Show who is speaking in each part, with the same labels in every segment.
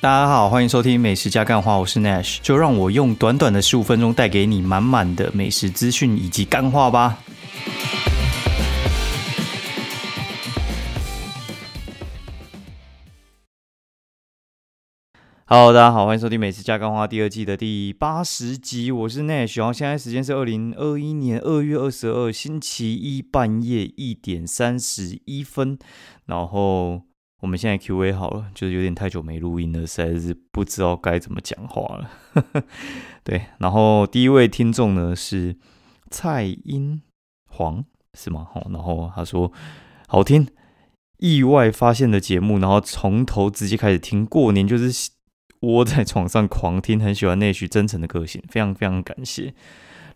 Speaker 1: 大家好，欢迎收听美食加干话，我是 Nash，就让我用短短的十五分钟带给你满满的美食资讯以及干话吧。Hello，大家好，欢迎收听美食加干话第二季的第八十集，我是 Nash，然后现在时间是二零二一年二月二十二星期一半夜一点三十一分，然后。我们现在 Q A 好了，就是有点太久没录音了，实在是不知道该怎么讲话了。对，然后第一位听众呢是蔡英黄，是吗？好，然后他说好听，意外发现的节目，然后从头直接开始听，过年就是窝在床上狂听，很喜欢那许真诚的个性，非常非常感谢。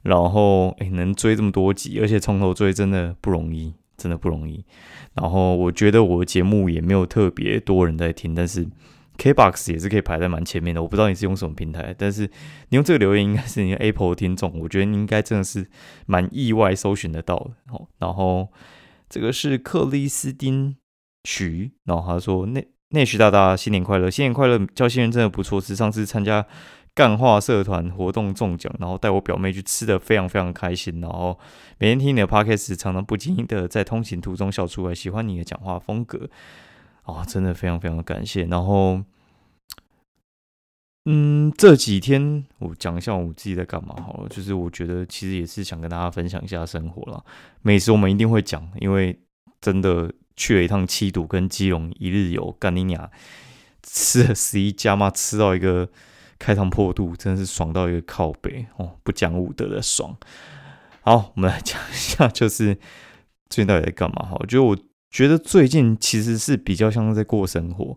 Speaker 1: 然后诶，能追这么多集，而且从头追真的不容易。真的不容易，然后我觉得我的节目也没有特别多人在听，但是 KBox 也是可以排在蛮前面的。我不知道你是用什么平台，但是你用这个留言应该是你 Apple 听众，我觉得你应该真的是蛮意外搜寻得到的。哦，然后这个是克里斯汀徐，然后他说内内徐大大新年快乐，新年快乐，叫新人真的不错，是上次参加。干化社团活动中奖，然后带我表妹去吃的非常非常开心，然后每天听你的 podcast，常常不经意的在通行途中笑出来，喜欢你的讲话风格，啊，真的非常非常的感谢。然后，嗯，这几天我讲一下我自己在干嘛好了，就是我觉得其实也是想跟大家分享一下生活了。美食我们一定会讲，因为真的去了一趟七堵跟基隆一日游，干你娘，吃了十一家嘛，吃到一个。开膛破肚，真的是爽到一个靠背哦！不讲武德的爽。好，我们来讲一下，就是最近到底在干嘛？哈，我觉得我觉得最近其实是比较像是在过生活。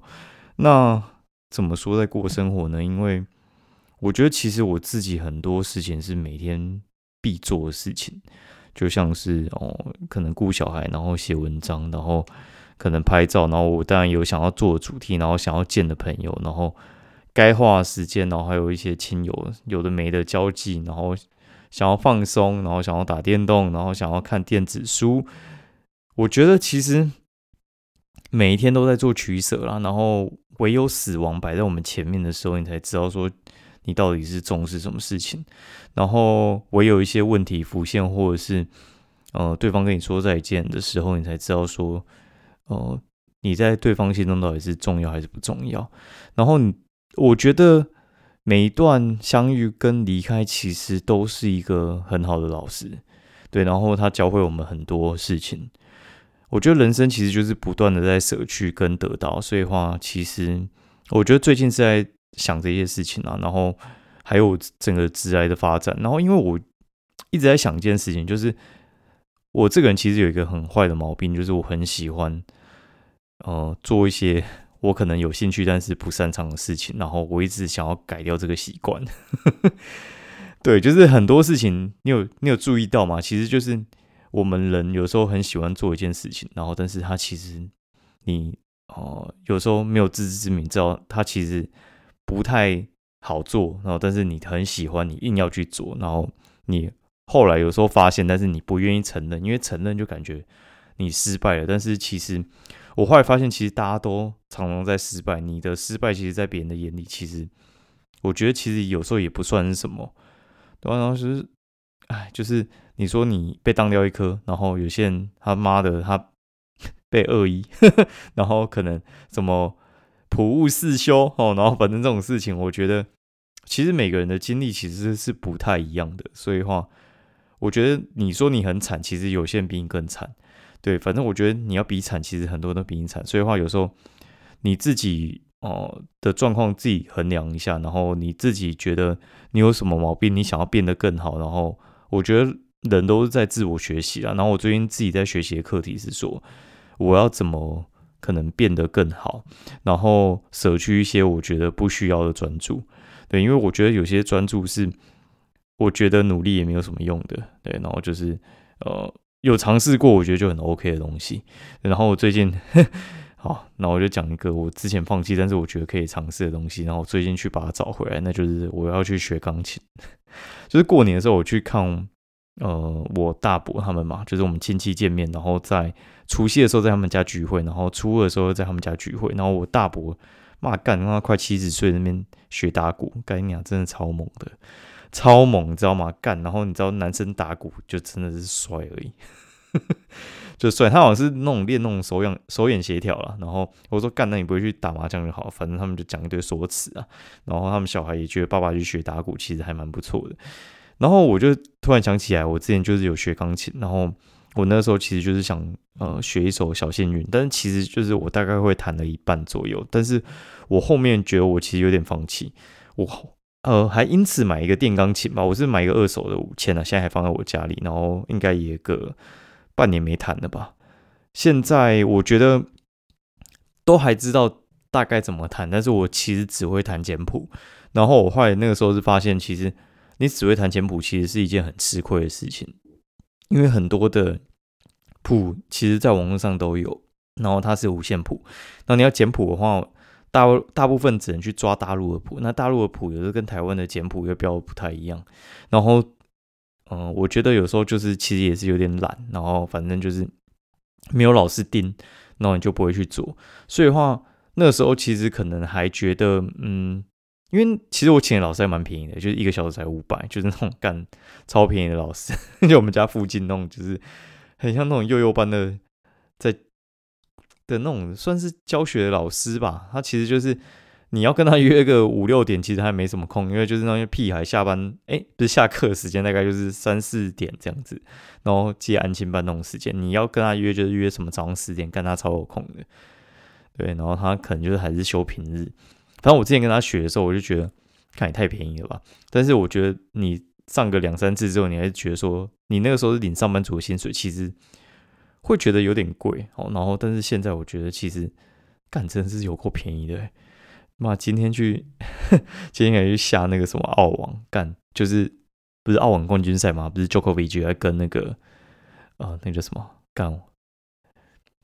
Speaker 1: 那怎么说在过生活呢？因为我觉得其实我自己很多事情是每天必做的事情，就像是哦，可能顾小孩，然后写文章，然后可能拍照，然后我当然有想要做的主题，然后想要见的朋友，然后。该花的时间，然后还有一些亲友有的没的交际，然后想要放松，然后想要打电动，然后想要看电子书。我觉得其实每一天都在做取舍啦，然后唯有死亡摆在我们前面的时候，你才知道说你到底是重视什么事情。然后唯有一些问题浮现，或者是呃对方跟你说再见的时候，你才知道说呃你在对方心中到底是重要还是不重要。然后你。我觉得每一段相遇跟离开，其实都是一个很好的老师，对。然后他教会我们很多事情。我觉得人生其实就是不断的在舍去跟得到，所以话，其实我觉得最近是在想这些事情啊。然后还有整个职癌的发展。然后因为我一直在想一件事情，就是我这个人其实有一个很坏的毛病，就是我很喜欢呃做一些。我可能有兴趣，但是不擅长的事情，然后我一直想要改掉这个习惯。对，就是很多事情，你有你有注意到吗？其实就是我们人有时候很喜欢做一件事情，然后但是他其实你哦有时候没有自知之明，知道他其实不太好做，然后但是你很喜欢，你硬要去做，然后你后来有时候发现，但是你不愿意承认，因为承认就感觉你失败了，但是其实。我后来发现，其实大家都常常在失败。你的失败，其实，在别人的眼里，其实我觉得，其实有时候也不算是什么。然后是，哎，就是你说你被当掉一颗，然后有些人他妈的他 被恶意，然后可能什么普物四修哦，然后反正这种事情，我觉得其实每个人的经历其实是不太一样的。所以话，我觉得你说你很惨，其实有些人比你更惨。对，反正我觉得你要比惨，其实很多人都比你惨。所以的话，有时候你自己哦的状况自己衡量一下，然后你自己觉得你有什么毛病，你想要变得更好。然后我觉得人都是在自我学习啊。然后我最近自己在学习的课题是说，我要怎么可能变得更好，然后舍去一些我觉得不需要的专注。对，因为我觉得有些专注是我觉得努力也没有什么用的。对，然后就是呃。有尝试过，我觉得就很 OK 的东西。然后我最近，好，那我就讲一个我之前放弃，但是我觉得可以尝试的东西。然后我最近去把它找回来，那就是我要去学钢琴。就是过年的时候，我去看呃我大伯他们嘛，就是我们亲戚见面，然后在除夕的时候在他们家聚会，然后初二的时候在他们家聚会。然后我大伯妈干，他快七十岁那边学打鼓，干你娘真的超猛的，超猛，你知道吗？干，然后你知道男生打鼓就真的是帅而已。就帅，他好像是那种练那种手眼手眼协调了。然后我说干，那你不会去打麻将就好，反正他们就讲一堆说辞啊。然后他们小孩也觉得爸爸去学打鼓其实还蛮不错的。然后我就突然想起来，我之前就是有学钢琴，然后我那时候其实就是想呃学一首小幸运，但是其实就是我大概会弹了一半左右，但是我后面觉得我其实有点放弃，我呃还因此买一个电钢琴吧，我是买一个二手的五千啊，现在还放在我家里，然后应该也个。半年没弹了吧？现在我觉得都还知道大概怎么弹，但是我其实只会弹简谱。然后我后来那个时候是发现，其实你只会弹简谱，其实是一件很吃亏的事情，因为很多的谱其实在网络上都有，然后它是五线谱。那你要简谱的话，大大部分只能去抓大陆的谱，那大陆的谱有时候跟台湾的简谱又标不太一样，然后。嗯，我觉得有时候就是其实也是有点懒，然后反正就是没有老师盯，然后你就不会去做。所以的话，那时候其实可能还觉得，嗯，因为其实我请的老师还蛮便宜的，就是一个小时才五百，就是那种干超便宜的老师，就我们家附近那种，就是很像那种幼幼班的在的那种，算是教学老师吧。他其实就是。你要跟他约个五六点，其实还没什么空，因为就是那些屁孩下班，哎，不是下课时间，大概就是三四点这样子，然后接安亲班那种时间，你要跟他约就是约什么早上十点，跟他超有空的，对，然后他可能就是还是休平日。反正我之前跟他学的时候，我就觉得看也太便宜了吧。但是我觉得你上个两三次之后，你还是觉得说，你那个时候是领上班族的薪水，其实会觉得有点贵哦。然后，但是现在我觉得其实干真的是有够便宜的。妈，今天去，今天该去下那个什么澳网干，就是不是澳网冠军赛吗？不是 Jokovic 还跟那个呃，那个叫什么干，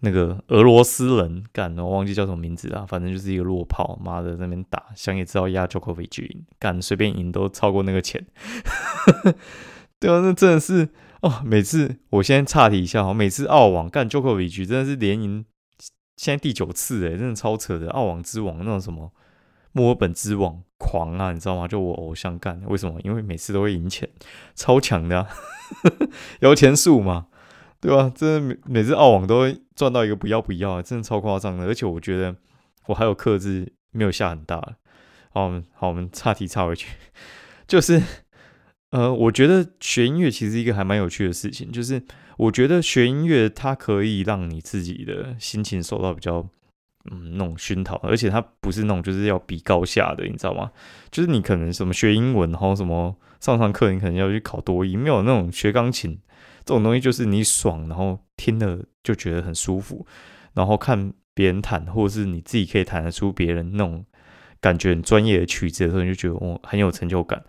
Speaker 1: 那个俄罗斯人干，我忘记叫什么名字啊，反正就是一个弱炮，妈的那边打，想也知道压 Jokovic 赢，干随便赢都超过那个钱，对啊，那真的是哦，每次我先岔题一下哈，每次澳网干 Jokovic 真的是连赢，现在第九次诶，真的超扯的，澳网之王那种什么。墨尔本之王狂啊，你知道吗？就我偶像干，为什么？因为每次都会赢钱，超强的，摇钱树嘛，对吧？真的每每次澳网都会赚到一个不要不要，真的超夸张的。而且我觉得我还有克制没有下很大。好，我们好，我们岔题岔回去，就是呃，我觉得学音乐其实一个还蛮有趣的事情，就是我觉得学音乐它可以让你自己的心情受到比较。嗯，那种熏陶，而且它不是那种就是要比高下的，你知道吗？就是你可能什么学英文，然后什么上上课，你可能要去考多音，没有那种学钢琴这种东西，就是你爽，然后听了就觉得很舒服，然后看别人弹，或者是你自己可以弹得出别人那种感觉很专业的曲子的时候，你就觉得哦很有成就感。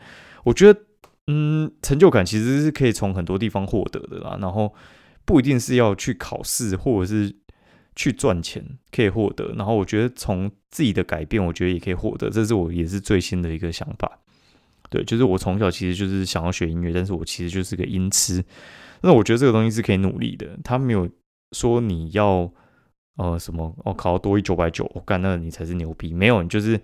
Speaker 1: 我觉得，嗯，成就感其实是可以从很多地方获得的啦，然后不一定是要去考试，或者是。去赚钱可以获得，然后我觉得从自己的改变，我觉得也可以获得，这是我也是最新的一个想法。对，就是我从小其实就是想要学音乐，但是我其实就是个音痴。那我觉得这个东西是可以努力的，他没有说你要呃什么哦考到多一九百九，我干那你才是牛逼，没有，你就是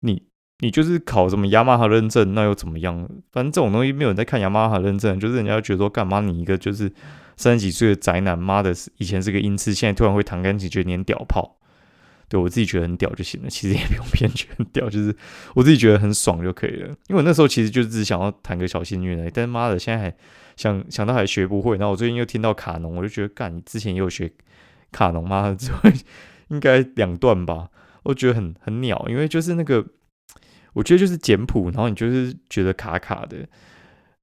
Speaker 1: 你你就是考什么雅马哈认证，那又怎么样？反正这种东西没有人在看雅马哈认证，就是人家觉得说干嘛你一个就是。三十几岁的宅男，妈的，以前是个音痴，现在突然会弹钢琴，觉得你很屌炮。对我自己觉得很屌就行了，其实也不用别人觉得很屌，就是我自己觉得很爽就可以了。因为那时候其实就只想要弹个小幸运而已，但是妈的，现在还想想到还学不会。然后我最近又听到卡农，我就觉得干，你之前也有学卡农吗？只 会应该两段吧？我觉得很很鸟，因为就是那个，我觉得就是简谱，然后你就是觉得卡卡的。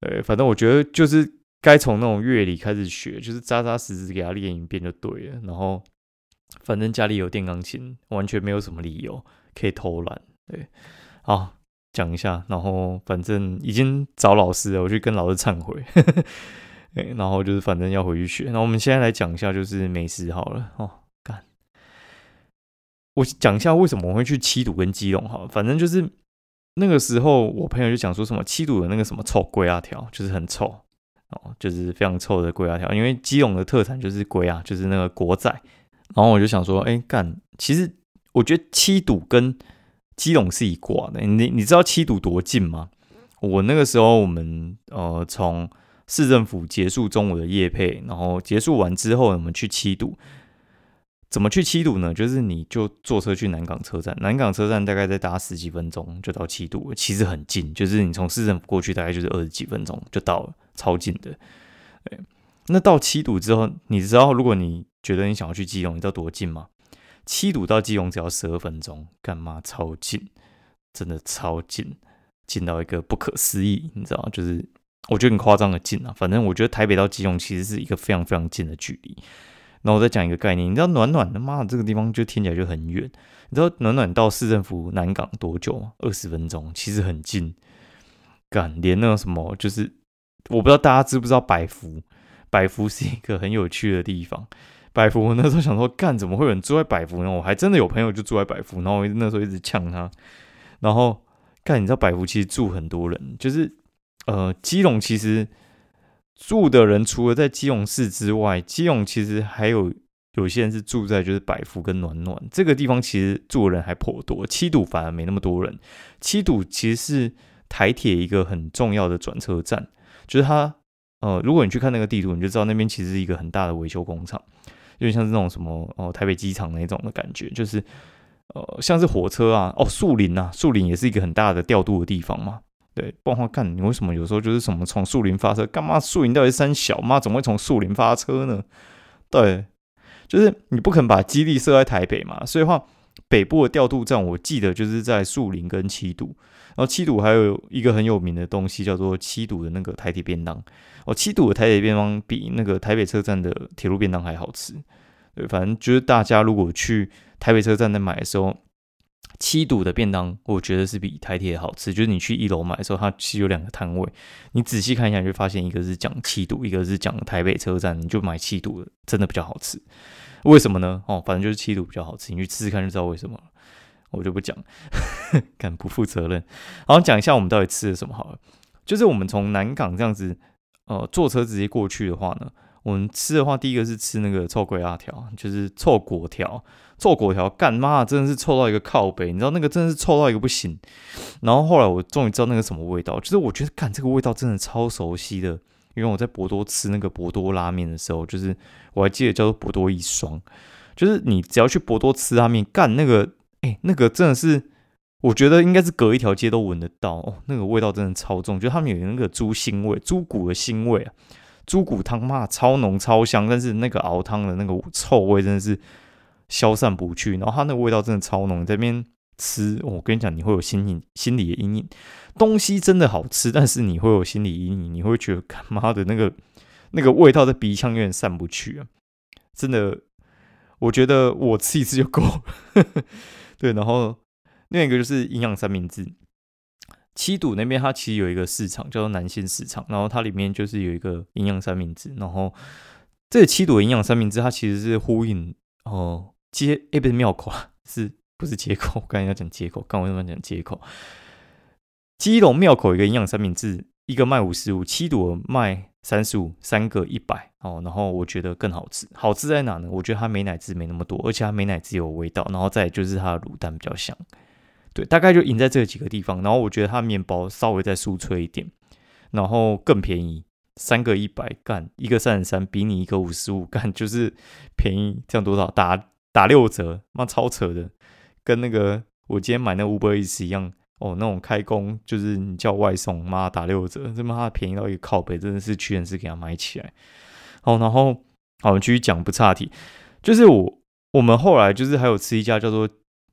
Speaker 1: 呃，反正我觉得就是。该从那种乐理开始学，就是扎扎实实给他练一遍就对了。然后，反正家里有电钢琴，完全没有什么理由可以偷懒。对，好讲一下。然后，反正已经找老师了，我去跟老师忏悔。然后就是反正要回去学。那我们现在来讲一下，就是美食好了。哦，干，我讲一下为什么我会去七堵跟基隆。好，反正就是那个时候，我朋友就讲说什么七堵的那个什么臭龟啊条，就是很臭。哦，就是非常臭的龟啊条，因为基隆的特产就是龟啊，就是那个国仔。然后我就想说，哎，干，其实我我觉得七堵跟基隆是一挂的。你你知道七堵多近吗？我那个时候我们呃从市政府结束中午的夜配，然后结束完之后，我们去七堵。怎么去七堵呢？就是你就坐车去南港车站，南港车站大概再搭十几分钟就到七堵，其实很近。就是你从市政府过去，大概就是二十几分钟就到了，超近的。对，那到七堵之后，你知道如果你觉得你想要去基隆，你知道多近吗？七堵到基隆只要十二分钟，干嘛超近？真的超近，近到一个不可思议，你知道就是我觉得很夸张的近啊。反正我觉得台北到基隆其实是一个非常非常近的距离。然后我再讲一个概念，你知道暖暖的妈这个地方就听起来就很远。你知道暖暖到市政府南港多久吗？二十分钟，其实很近。干连那个什么，就是我不知道大家知不知道百福，百福是一个很有趣的地方。百福我那时候想说，干怎么会有人住在百福呢？我还真的有朋友就住在百福，然后我那时候一直呛他。然后干，你知道百福其实住很多人，就是呃基隆其实。住的人除了在基隆市之外，基隆其实还有有些人是住在就是百福跟暖暖这个地方，其实住的人还颇多。七堵反而没那么多人。七堵其实是台铁一个很重要的转车站，就是它呃，如果你去看那个地图，你就知道那边其实是一个很大的维修工厂，有点像是那种什么哦台北机场那种的感觉，就是呃像是火车啊，哦树林啊，树林也是一个很大的调度的地方嘛。对，不然话干，你为什么有时候就是什么从树林发车？干嘛树林到底山小？妈怎么会从树林发车呢？对，就是你不肯把基地设在台北嘛。所以话，北部的调度站，我记得就是在树林跟七堵。然后七堵还有一个很有名的东西，叫做七堵的那个台铁便当。哦，七堵的台铁便当比那个台北车站的铁路便当还好吃。对，反正就是大家如果去台北车站在买的时候。七堵的便当，我觉得是比台铁好吃。就是你去一楼买的时候，它其实有两个摊位，你仔细看一下，你就发现一个是讲七堵，一个是讲台北车站，你就买七堵的，真的比较好吃。为什么呢？哦，反正就是七堵比较好吃，你去试试看就知道为什么了。我就不讲，敢不负责任。然后讲一下我们到底吃了什么好了。就是我们从南港这样子，呃，坐车直接过去的话呢。我们吃的话，第一个是吃那个臭鬼辣条，就是臭果条。臭果条干妈真的是臭到一个靠背，你知道那个真的是臭到一个不行。然后后来我终于知道那个什么味道，就是我觉得干这个味道真的超熟悉的，因为我在博多吃那个博多拉面的时候，就是我还记得叫做博多一双，就是你只要去博多吃拉面，干那个哎那个真的是，我觉得应该是隔一条街都闻得到哦，那个味道真的超重，就他们有那个猪腥味，猪骨的腥味啊。猪骨汤嘛，超浓超香，但是那个熬汤的那个臭味真的是消散不去。然后它那个味道真的超浓，在边吃，我跟你讲，你会有心理心理的阴影。东西真的好吃，但是你会有心理阴影，你会觉得干妈的那个 那个味道在鼻腔有点散不去啊！真的，我觉得我吃一次就够了。对，然后另一个就是营养三明治。七堵那边，它其实有一个市场叫做南线市场，然后它里面就是有一个营养三明治，然后这个七堵营养三明治，它其实是呼应哦街哎不是庙口啊，是不是街口？我刚才要讲街口，刚我为什么讲街口？基隆庙口一个营养三明治，一个卖五十五，七堵卖三十五，三个一百哦。然后我觉得更好吃，好吃在哪呢？我觉得它美奶滋没那么多，而且它美奶滋有味道，然后再就是它的卤蛋比较香。对，大概就赢在这几个地方。然后我觉得它面包稍微再酥脆一点，然后更便宜，三个一百干，一个三十三，比你一个五十五干就是便宜，这样多少？打打六折，妈超扯的，跟那个我今天买那 Uber Eats 一样哦，那种开工就是你叫外送，妈打六折，这妈便宜到一个靠背，真的是屈臣氏给他买起来。好，然后好，我们继续讲不差题，就是我我们后来就是还有吃一家叫做。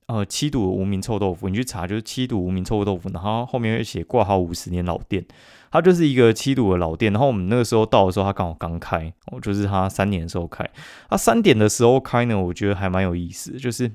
Speaker 1: 呃，七度无名臭豆腐，你去查就是七度无名臭豆腐，然后后面会写挂号五十年老店，它就是一个七度的老店。然后我们那个时候到的时候，它刚好刚开，哦，就是它三点的时候开。它三点的时候开呢，我觉得还蛮有意思，就是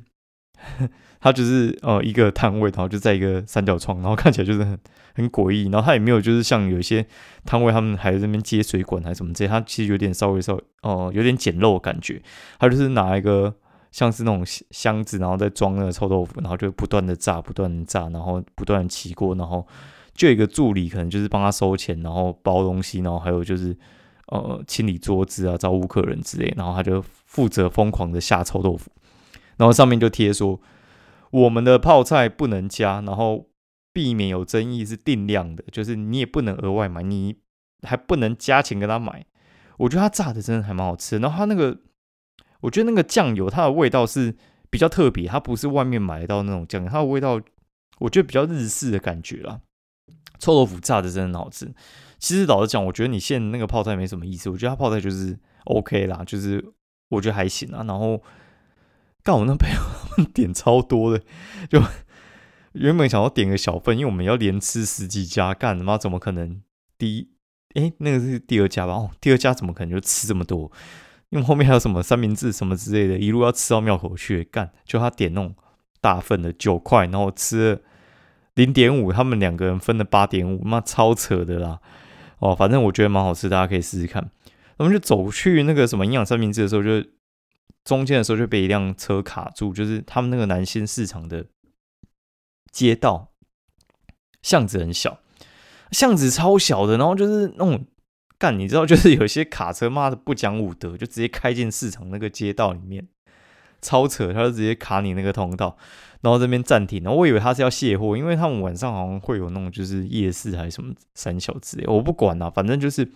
Speaker 1: 它就是呃一个摊位，然后就在一个三角窗，然后看起来就是很很诡异。然后它也没有就是像有一些摊位，他们还在那边接水管还是什么这些，它其实有点稍微稍微哦有点简陋的感觉。它就是拿一个。像是那种箱子，然后再装那个臭豆腐，然后就不断的炸，不断的炸，然后不断的起锅，然后就有一个助理可能就是帮他收钱，然后包东西，然后还有就是呃清理桌子啊，招呼客人之类，然后他就负责疯狂的下臭豆腐，然后上面就贴说我们的泡菜不能加，然后避免有争议是定量的，就是你也不能额外买，你还不能加钱跟他买。我觉得他炸的真的还蛮好吃，然后他那个，我觉得那个酱油它的味道是比较特别，它不是外面买到那种酱油，它的味道我觉得比较日式的感觉啦。臭豆腐炸的真的很好吃。其实老实讲，我觉得你现那个泡菜没什么意思，我觉得它泡菜就是 OK 啦，就是我觉得还行啊。然后。干我那朋友 点超多的，就原本想要点个小份，因为我们要连吃十几家，干他妈怎么可能？第一，哎，那个是第二家吧？哦，第二家怎么可能就吃这么多？因为后面还有什么三明治什么之类的，一路要吃到庙口去。干，就他点那种大份的九块，然后吃了零点五，他们两个人分了八点五，妈超扯的啦！哦，反正我觉得蛮好吃，大家可以试试看。我们就走去那个什么营养三明治的时候，就。中间的时候就被一辆车卡住，就是他们那个南新市场的街道巷子很小，巷子超小的，然后就是那种干，你知道，就是有些卡车妈的不讲武德，就直接开进市场那个街道里面，超扯，他就直接卡你那个通道，然后这边暂停，然后我以为他是要卸货，因为他们晚上好像会有那种就是夜市还是什么三小之类，我不管啊，反正就是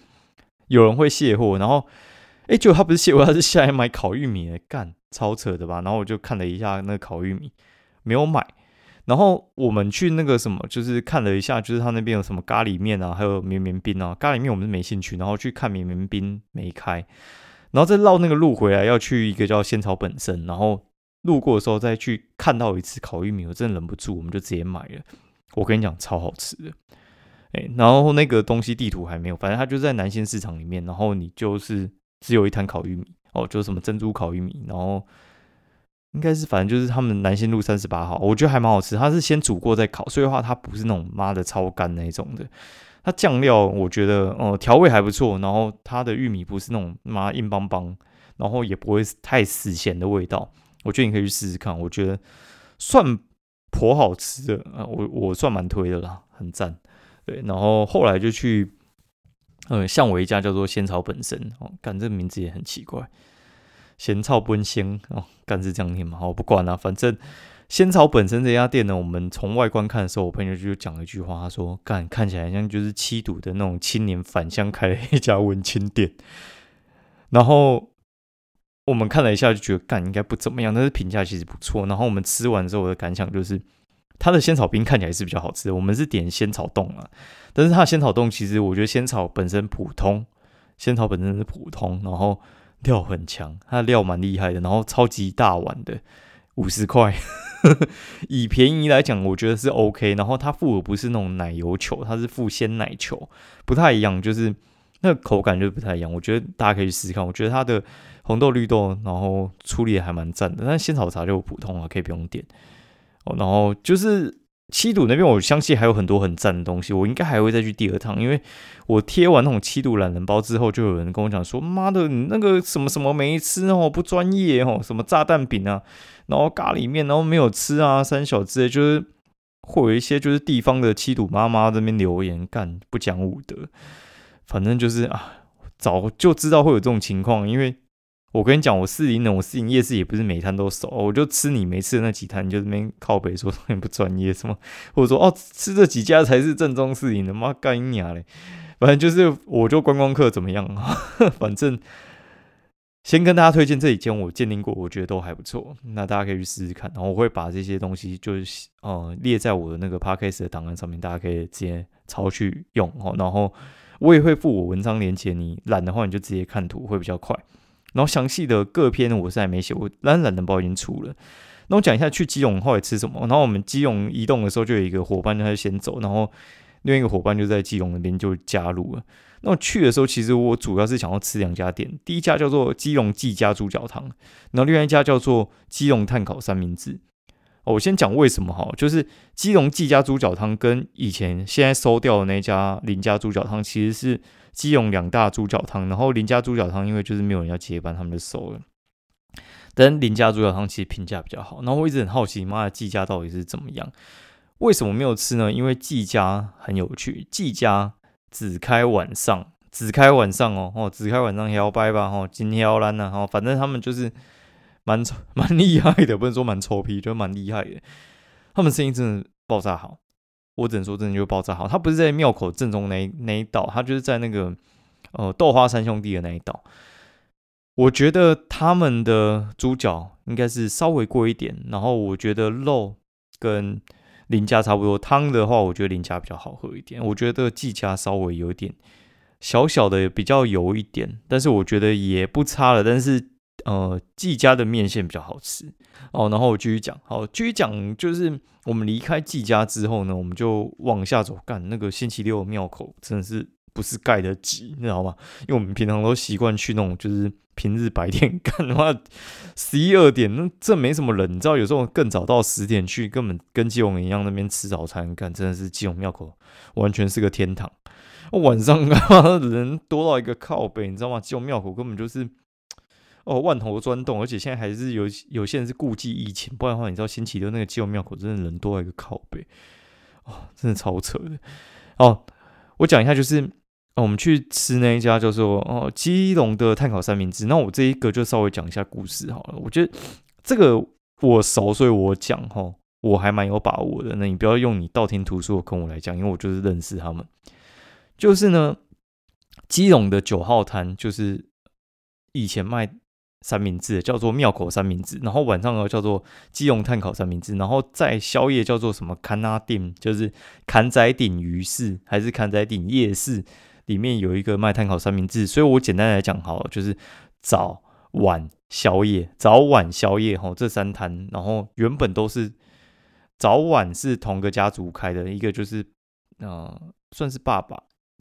Speaker 1: 有人会卸货，然后。哎，结果他不是卸货，他是下来买烤玉米，干超扯的吧？然后我就看了一下那个烤玉米，没有买。然后我们去那个什么，就是看了一下，就是他那边有什么咖喱面啊，还有绵绵冰啊。咖喱面我们是没兴趣，然后去看绵绵冰没开，然后再绕那个路回来，要去一个叫仙草本身。然后路过的时候再去看到一次烤玉米，我真的忍不住，我们就直接买了。我跟你讲，超好吃的。哎，然后那个东西地图还没有，反正它就在南新市场里面。然后你就是。只有一摊烤玉米哦，就是什么珍珠烤玉米，然后应该是反正就是他们南新路三十八号，我觉得还蛮好吃。它是先煮过再烤，所以的话它不是那种妈的超干那种的。它酱料我觉得哦调味还不错，然后它的玉米不是那种妈硬邦邦，然后也不会太死咸的味道。我觉得你可以去试试看，我觉得算颇好吃的啊，我我算蛮推的啦，很赞。对，然后后来就去。呃，像我一家叫做仙草本身哦，干这个名字也很奇怪，仙草本仙哦，干是这样念吗？我不管了，反正仙草本身这家店呢，我们从外观看的时候，我朋友就讲了一句话，他说：“干看起来像就是七堵的那种青年返乡开了一家文青店。”然后我们看了一下，就觉得干应该不怎么样，但是评价其实不错。然后我们吃完之后我的感想就是。它的仙草冰看起来是比较好吃，我们是点仙草冻啊，但是它的仙草冻其实我觉得仙草本身普通，仙草本身是普通，然后料很强，它的料蛮厉害的，然后超级大碗的，五十块，以便宜来讲，我觉得是 OK。然后它附的不是那种奶油球，它是附鲜奶球，不太一样，就是那个口感就不太一样。我觉得大家可以试试看，我觉得它的红豆绿豆，然后处理还蛮赞的，但仙草茶就普通了，可以不用点。哦，然后就是七堵那边，我相信还有很多很赞的东西，我应该还会再去第二趟，因为我贴完那种七堵懒人包之后，就有人跟我讲说：“妈的，你那个什么什么没吃哦，不专业哦，什么炸弹饼啊，然后咖喱面，然后没有吃啊，三小之类，就是会有一些就是地方的七堵妈妈这边留言干不讲武德，反正就是啊，早就知道会有这种情况，因为。”我跟你讲，我四零的，我四零夜市也不是每摊都熟，我就吃你没吃的那几摊，你就这边靠北说 很不专业什么，或者说哦吃这几家才是正宗四零的，妈干你娘嘞！反正就是我就观光客怎么样啊？反正先跟大家推荐这几间我鉴定过，我觉得都还不错，那大家可以去试试看。然后我会把这些东西就是呃列在我的那个 podcast 的档案上面，大家可以直接抄去用哦。然后我也会附我文章连接，你懒的话你就直接看图会比较快。然后详细的各篇我是还没写，我懒懒的包已经出了。那我讲一下去基隆后来吃什么。然后我们基隆移动的时候，就有一个伙伴他就先走，然后另一个伙伴就在基隆那边就加入了。那我去的时候，其实我主要是想要吃两家店，第一家叫做基隆季家猪脚汤，然后另外一家叫做基隆炭烤三明治。我先讲为什么哈，就是基隆季家猪脚汤跟以前现在收掉的那家林家猪脚汤其实是。基隆两大猪脚汤，然后林家猪脚汤，因为就是没有人要接班，他们就收了。但林家猪脚汤其实评价比较好。然后我一直很好奇，妈的季家到底是怎么样？为什么没有吃呢？因为季家很有趣，季家只开晚上，只开晚上哦，哦，只开晚上摇摆吧，哦，今天摇篮呢，哦，反正他们就是蛮 蛮厉害的，不能说蛮臭屁，就蛮厉害的。他们生意真的爆炸好，我只能说真的就爆炸好。他不是在庙口正中那那一道，他就是在那个呃豆花三兄弟的那一道。我觉得他们的猪脚应该是稍微贵一点，然后我觉得肉跟林家差不多。汤的话，我觉得林家比较好喝一点。我觉得季家稍微有点小小的比较油一点，但是我觉得也不差了。但是呃，季家的面线比较好吃哦。然后我继续讲，好，继续讲，就是我们离开季家之后呢，我们就往下走，干那个星期六庙口真的是。不是盖的挤，你知道吗？因为我们平常都习惯去那种，就是平日白天 干的话，十一二点那这没什么人，你知道，有时候更早到十点去，根本跟基隆一样那边吃早餐，干真的是基隆庙口完全是个天堂。晚上 啊人多到一个靠背，你知道吗？基隆庙口根本就是哦万头钻洞，而且现在还是有有些人是顾忌疫情，不然的话，你知道星期六那个基隆庙口真的人多一个靠背，哦，真的超扯的哦。我讲一下，就是。我们去吃那一家叫做哦基隆的碳烤三明治。那我这一个就稍微讲一下故事好了。我觉得这个我熟，所以我讲哈，我还蛮有把握的。那你不要用你道听途说跟我来讲，因为我就是认识他们。就是呢，基隆的九号摊就是以前卖三明治，叫做庙口三明治。然后晚上呢叫做基隆碳烤三明治。然后在宵夜叫做什么坎拉店，就是坎仔顶鱼市还是坎仔顶夜市。里面有一个卖碳烤三明治，所以我简单来讲，好，就是早晚宵夜，早晚宵夜哈，这三摊，然后原本都是早晚是同个家族开的，一个就是呃算是爸爸，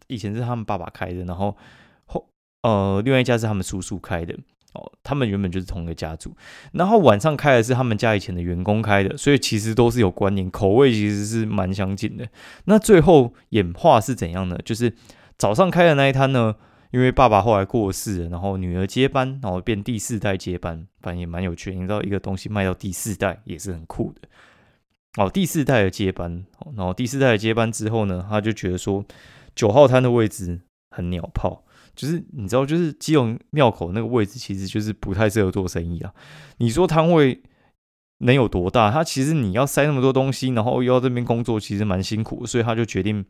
Speaker 1: 以前是他们爸爸开的，然后后呃另外一家是他们叔叔开的，哦，他们原本就是同一个家族，然后晚上开的是他们家以前的员工开的，所以其实都是有关联，口味其实是蛮相近的。那最后演化是怎样呢？就是。早上开的那一摊呢，因为爸爸后来过世了，然后女儿接班，然后变第四代接班，反正也蛮有趣。你知道，一个东西卖到第四代也是很酷的。哦，第四代的接班，然后第四代的接班之后呢，他就觉得说九号摊的位置很鸟炮，就是你知道，就是基隆庙口那个位置，其实就是不太适合做生意啊。你说摊位能有多大？他其实你要塞那么多东西，然后又要这边工作，其实蛮辛苦，所以他就决定。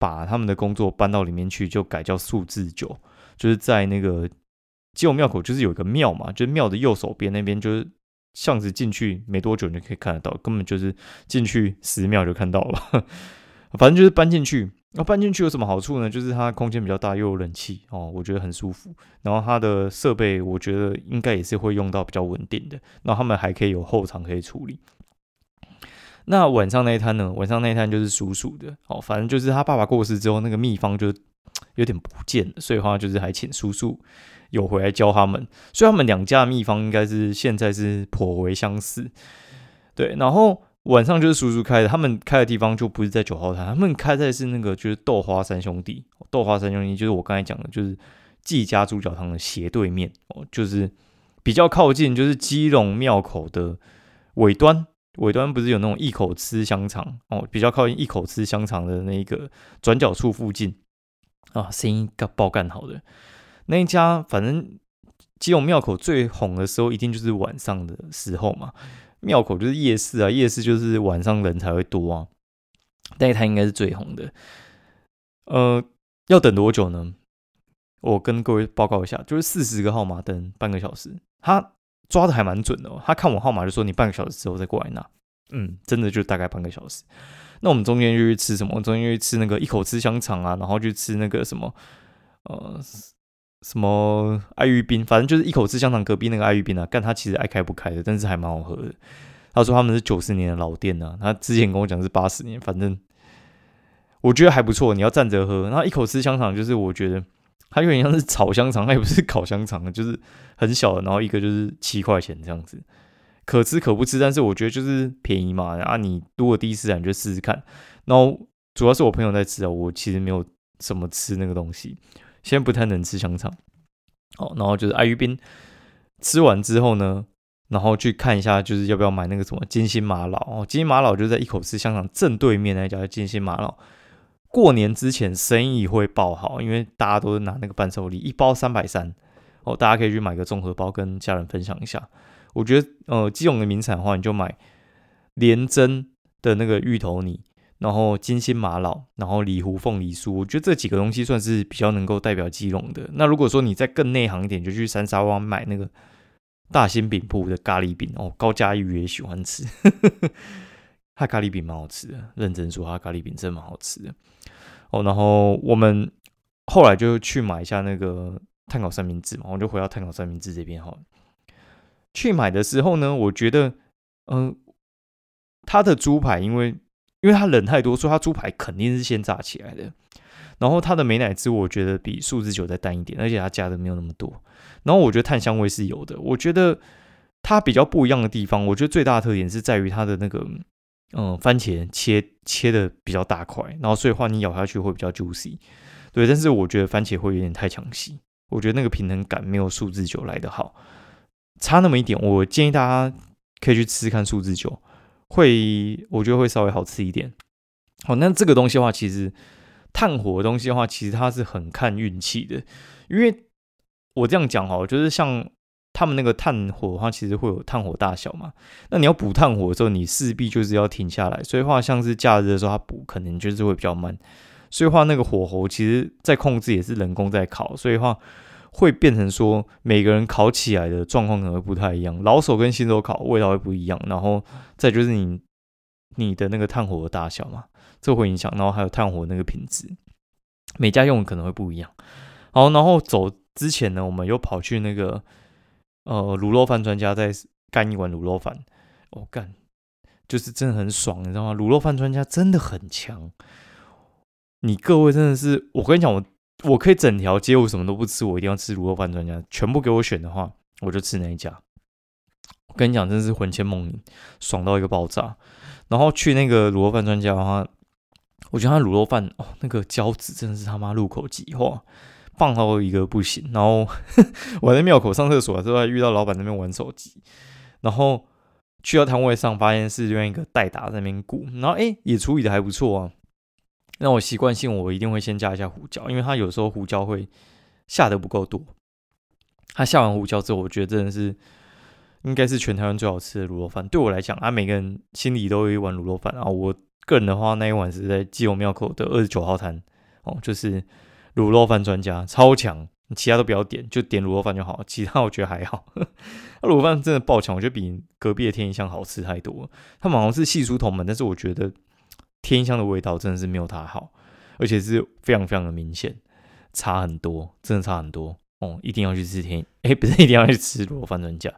Speaker 1: 把他们的工作搬到里面去，就改叫数字九，就是在那个基隆庙口，就是有一个庙嘛，就庙的右手边那边，就是巷子进去没多久你就可以看得到，根本就是进去十秒就看到了。反正就是搬进去，那搬进去有什么好处呢？就是它空间比较大，又有冷气哦，我觉得很舒服。然后它的设备，我觉得应该也是会用到比较稳定的。然后他们还可以有后场可以处理。那晚上那一摊呢？晚上那一摊就是叔叔的，哦，反正就是他爸爸过世之后，那个秘方就有点不见了，所以话就是还请叔叔有回来教他们。所以他们两家的秘方应该是现在是颇为相似，对。然后晚上就是叔叔开的，他们开的地方就不是在九号摊，他们开在是那个就是豆花三兄弟，豆花三兄弟就是我刚才讲的，就是季家猪脚汤的斜对面哦，就是比较靠近就是基隆庙口的尾端。尾端不是有那种一口吃香肠哦，比较靠近一口吃香肠的那一个转角处附近啊，生意干爆干好的那一家，反正基隆庙口最红的时候，一定就是晚上的时候嘛。庙口就是夜市啊，夜市就是晚上人才会多啊，但是它应该是最红的。呃，要等多久呢？我跟各位报告一下，就是四十个号码等半个小时，他。抓的还蛮准的，他看我号码就说你半个小时之后再过来拿，嗯，真的就大概半个小时。那我们中间就去吃什么？中间去吃那个一口吃香肠啊，然后去吃那个什么呃什么爱玉冰，反正就是一口吃香肠隔壁那个爱玉冰啊。干他其实爱开不开的，但是还蛮好喝的。他说他们是九十年的老店呢，他之前跟我讲是八十年，反正我觉得还不错。你要站着喝，然后一口吃香肠就是我觉得。它有点像是炒香肠，它也不是烤香肠，就是很小的，然后一个就是七块钱这样子，可吃可不吃，但是我觉得就是便宜嘛。啊，你如果第一次来就试试看。然后主要是我朋友在吃啊，我其实没有什么吃那个东西，先不太能吃香肠。哦，然后就是爱玉冰吃完之后呢，然后去看一下，就是要不要买那个什么金星玛瑙哦，金星玛瑙就在一口吃香肠正对面那家金星玛瑙。过年之前生意会爆好，因为大家都是拿那个伴手礼，一包三百三哦，大家可以去买个综合包跟家人分享一下。我觉得呃，基隆的名产的话，你就买连珍的那个芋头泥，然后金星玛瑙，然后里湖凤梨酥，我觉得这几个东西算是比较能够代表基隆的。那如果说你再更内行一点，就去三沙湾买那个大兴饼铺的咖喱饼哦，高嘉瑜也喜欢吃，他咖喱饼蛮好吃的，认真说，他咖喱饼真蛮好吃的哦。然后我们后来就去买一下那个碳烤三明治嘛，我就回到碳烤三明治这边哈。去买的时候呢，我觉得，嗯，他的猪排因为。因为它人太多，所以它猪排肯定是先炸起来的。然后它的美乃滋，我觉得比数字酒再淡一点，而且它加的没有那么多。然后我觉得碳香味是有的。我觉得它比较不一样的地方，我觉得最大的特点是在于它的那个，嗯，番茄切切的比较大块，然后所以话你咬下去会比较 juicy。对，但是我觉得番茄会有点太抢戏，我觉得那个平衡感没有数字酒来的好，差那么一点。我建议大家可以去吃看数字酒。会，我觉得会稍微好吃一点。好，那这个东西的话，其实炭火的东西的话，其实它是很看运气的。因为我这样讲哈，就是像他们那个炭火的话，其实会有炭火大小嘛。那你要补炭火的时候，你势必就是要停下来。所以话，像是假日的时候，它补可能就是会比较慢。所以话，那个火候其实在控制也是人工在烤。所以话。会变成说每个人烤起来的状况可能会不太一样，老手跟新手烤味道会不一样，然后再就是你你的那个炭火的大小嘛，这会影响，然后还有炭火那个品质，每家用可能会不一样。好，然后走之前呢，我们又跑去那个呃卤肉饭专家再干一碗卤肉饭，我干，就是真的很爽，你知道吗？卤肉饭专家真的很强，你各位真的是，我跟你讲我。我可以整条街，我什么都不吃，我一定要吃卤肉饭专家。全部给我选的话，我就吃那一家。我跟你讲，真是魂牵梦萦，爽到一个爆炸。然后去那个卤肉饭专家的话，我觉得他卤肉饭哦，那个胶质真的是他妈入口即化，棒到一个不行。然后 我在庙口上厕所的时候，还遇到老板那边玩手机。然后去到摊位上，发现是另外一个代打在那边鼓，然后哎，也处理的还不错啊。那我习惯性我一定会先加一下胡椒，因为它有时候胡椒会下的不够多。它下完胡椒之后，我觉得真的是应该是全台湾最好吃的卤肉饭。对我来讲，啊，每个人心里都有一碗卤肉饭啊。我个人的话，那一碗是在基隆庙口的二十九号摊哦，就是卤肉饭专家，超强，其他都不要点，就点卤肉饭就好，其他我觉得还好。卤肉饭真的爆强，我觉得比隔壁的天一香好吃太多。他们好像是系出同门，但是我觉得。天香的味道真的是没有它好，而且是非常非常的明显，差很多，真的差很多哦！一定要去吃天，哎，不是一定要去吃螺饭专家。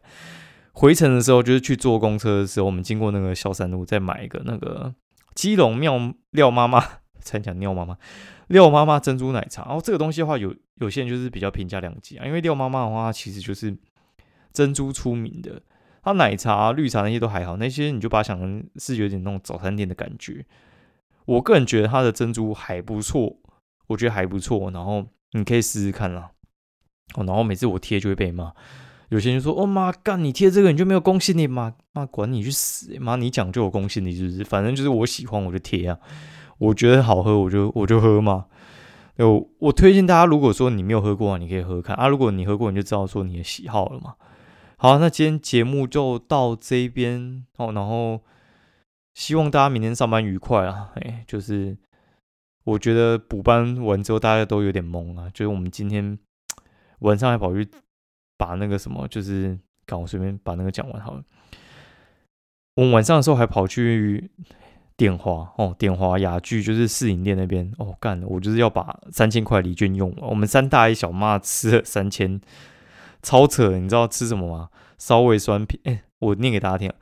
Speaker 1: 回程的时候就是去坐公车的时候，我们经过那个萧山路，再买一个那个基隆妙廖妈妈，才讲廖妈妈，廖妈妈珍珠奶茶。然后这个东西的话，有有些人就是比较评价两极啊，因为廖妈妈的话，其实就是珍珠出名的，它奶茶、绿茶那些都还好，那些你就把它想成是有点那种早餐店的感觉。我个人觉得它的珍珠还不错，我觉得还不错，然后你可以试试看啦。哦，然后每次我贴就会被骂，有些人说：“哦妈干，你贴这个你就没有公信力吗？妈管你去死！妈你讲就有公信力，是不是？反正就是我喜欢我就贴啊，我觉得好喝我就我就喝嘛。有我推荐大家，如果说你没有喝过，你可以喝看啊。如果你喝过，你就知道说你的喜好了嘛。好，那今天节目就到这边哦，然后。希望大家明天上班愉快啊！哎，就是我觉得补班完之后大家都有点懵啊。就是我们今天晚上还跑去把那个什么，就是刚我随便把那个讲完好了。我们晚上的时候还跑去电华哦，电华雅聚就是试营店那边哦，干，我就是要把三千块礼券用了。我们三大一小妈吃了三千，超扯！你知道吃什么吗？烧味酸品，哎，我念给大家听。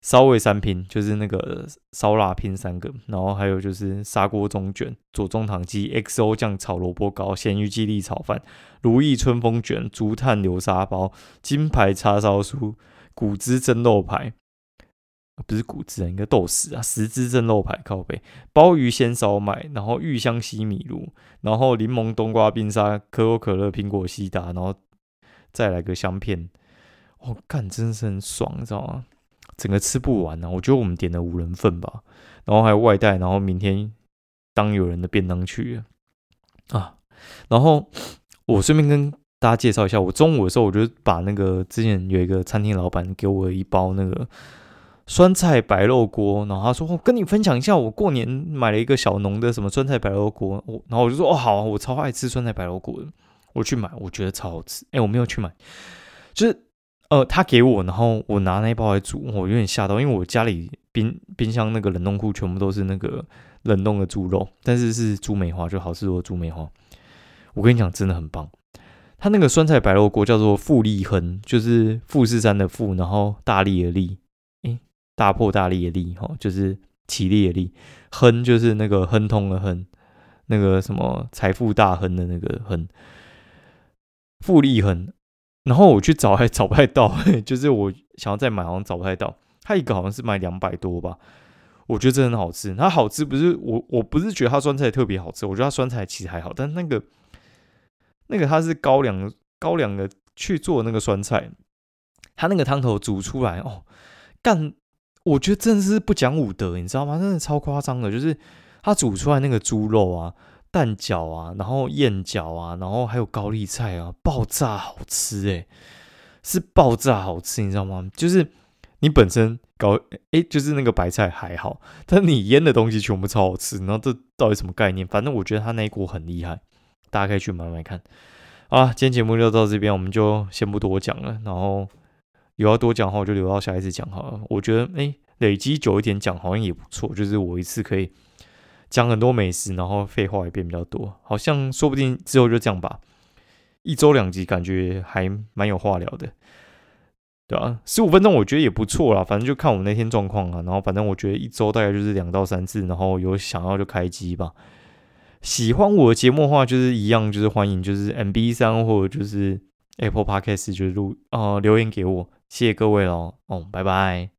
Speaker 1: 烧味三拼就是那个烧腊拼三个，然后还有就是砂锅中卷、左宗棠鸡、XO 酱炒萝卜糕、咸鱼鸡粒炒饭、如意春风卷、竹炭流沙包、金牌叉烧酥、骨汁蒸肉排，不是骨汁啊，应该豆豉啊，十汁蒸肉排靠背、鲍鱼鲜烧麦，然后玉香西米露，然后柠檬冬瓜冰沙、可口可乐苹果西达，然后再来个香片，我干，真是很爽，你知道吗？整个吃不完呢，我觉得我们点了五人份吧，然后还有外带，然后明天当有人的便当去啊。然后我顺便跟大家介绍一下，我中午的时候我就把那个之前有一个餐厅老板给我一包那个酸菜白肉锅，然后他说我跟你分享一下，我过年买了一个小农的什么酸菜白肉锅，我然后我就说哦好，我超爱吃酸菜白肉锅的，我去买，我觉得超好吃。哎，我没有去买，就是呃他给我，然后我拿那一包来煮，我有点吓到，因为我家里冰冰箱那个冷冻库全部都是那个冷冻的猪肉，但是是猪梅花，就好吃多猪梅花。我跟你讲，真的很棒。他那个酸菜白肉锅叫做富力亨，就是富士山的富，然后大力的力，诶，大破大力的力，哈，就是起立的力，亨就是那个亨通的亨，那个什么财富大亨的那个亨，富力亨。然后我去找还找不太到，就是我想要再买好像找不太到。它一个好像是卖两百多吧，我觉得真的很好吃。它好吃不是我，我不是觉得它酸菜特别好吃，我觉得它酸菜其实还好，但那个。那个它是高粱高粱的去做那个酸菜，它那个汤头煮出来哦，干，我觉得真的是不讲武德，你知道吗？真的超夸张的，就是它煮出来那个猪肉啊、蛋饺啊、然后燕饺啊，然后还有高丽菜啊，爆炸好吃诶，是爆炸好吃，你知道吗？就是你本身搞诶，就是那个白菜还好，但你腌的东西全部超好吃，然后这到底什么概念？反正我觉得他那一锅很厉害。大家可以去买买看。好今天节目就到这边，我们就先不多讲了。然后有要多讲的话，我就留到下一次讲好了。我觉得，哎，累积久一点讲好像也不错。就是我一次可以讲很多美食，然后废话也变比较多。好像说不定之后就这样吧。一周两集，感觉还蛮有话聊的，对啊？十五分钟我觉得也不错啦。反正就看我那天状况啊。然后反正我觉得一周大概就是两到三次，然后有想要就开机吧。喜欢我的节目的话，就是一样，就是欢迎，就是 M B 三或者就是 Apple Podcast，就是录呃留言给我，谢谢各位喽，哦，拜拜。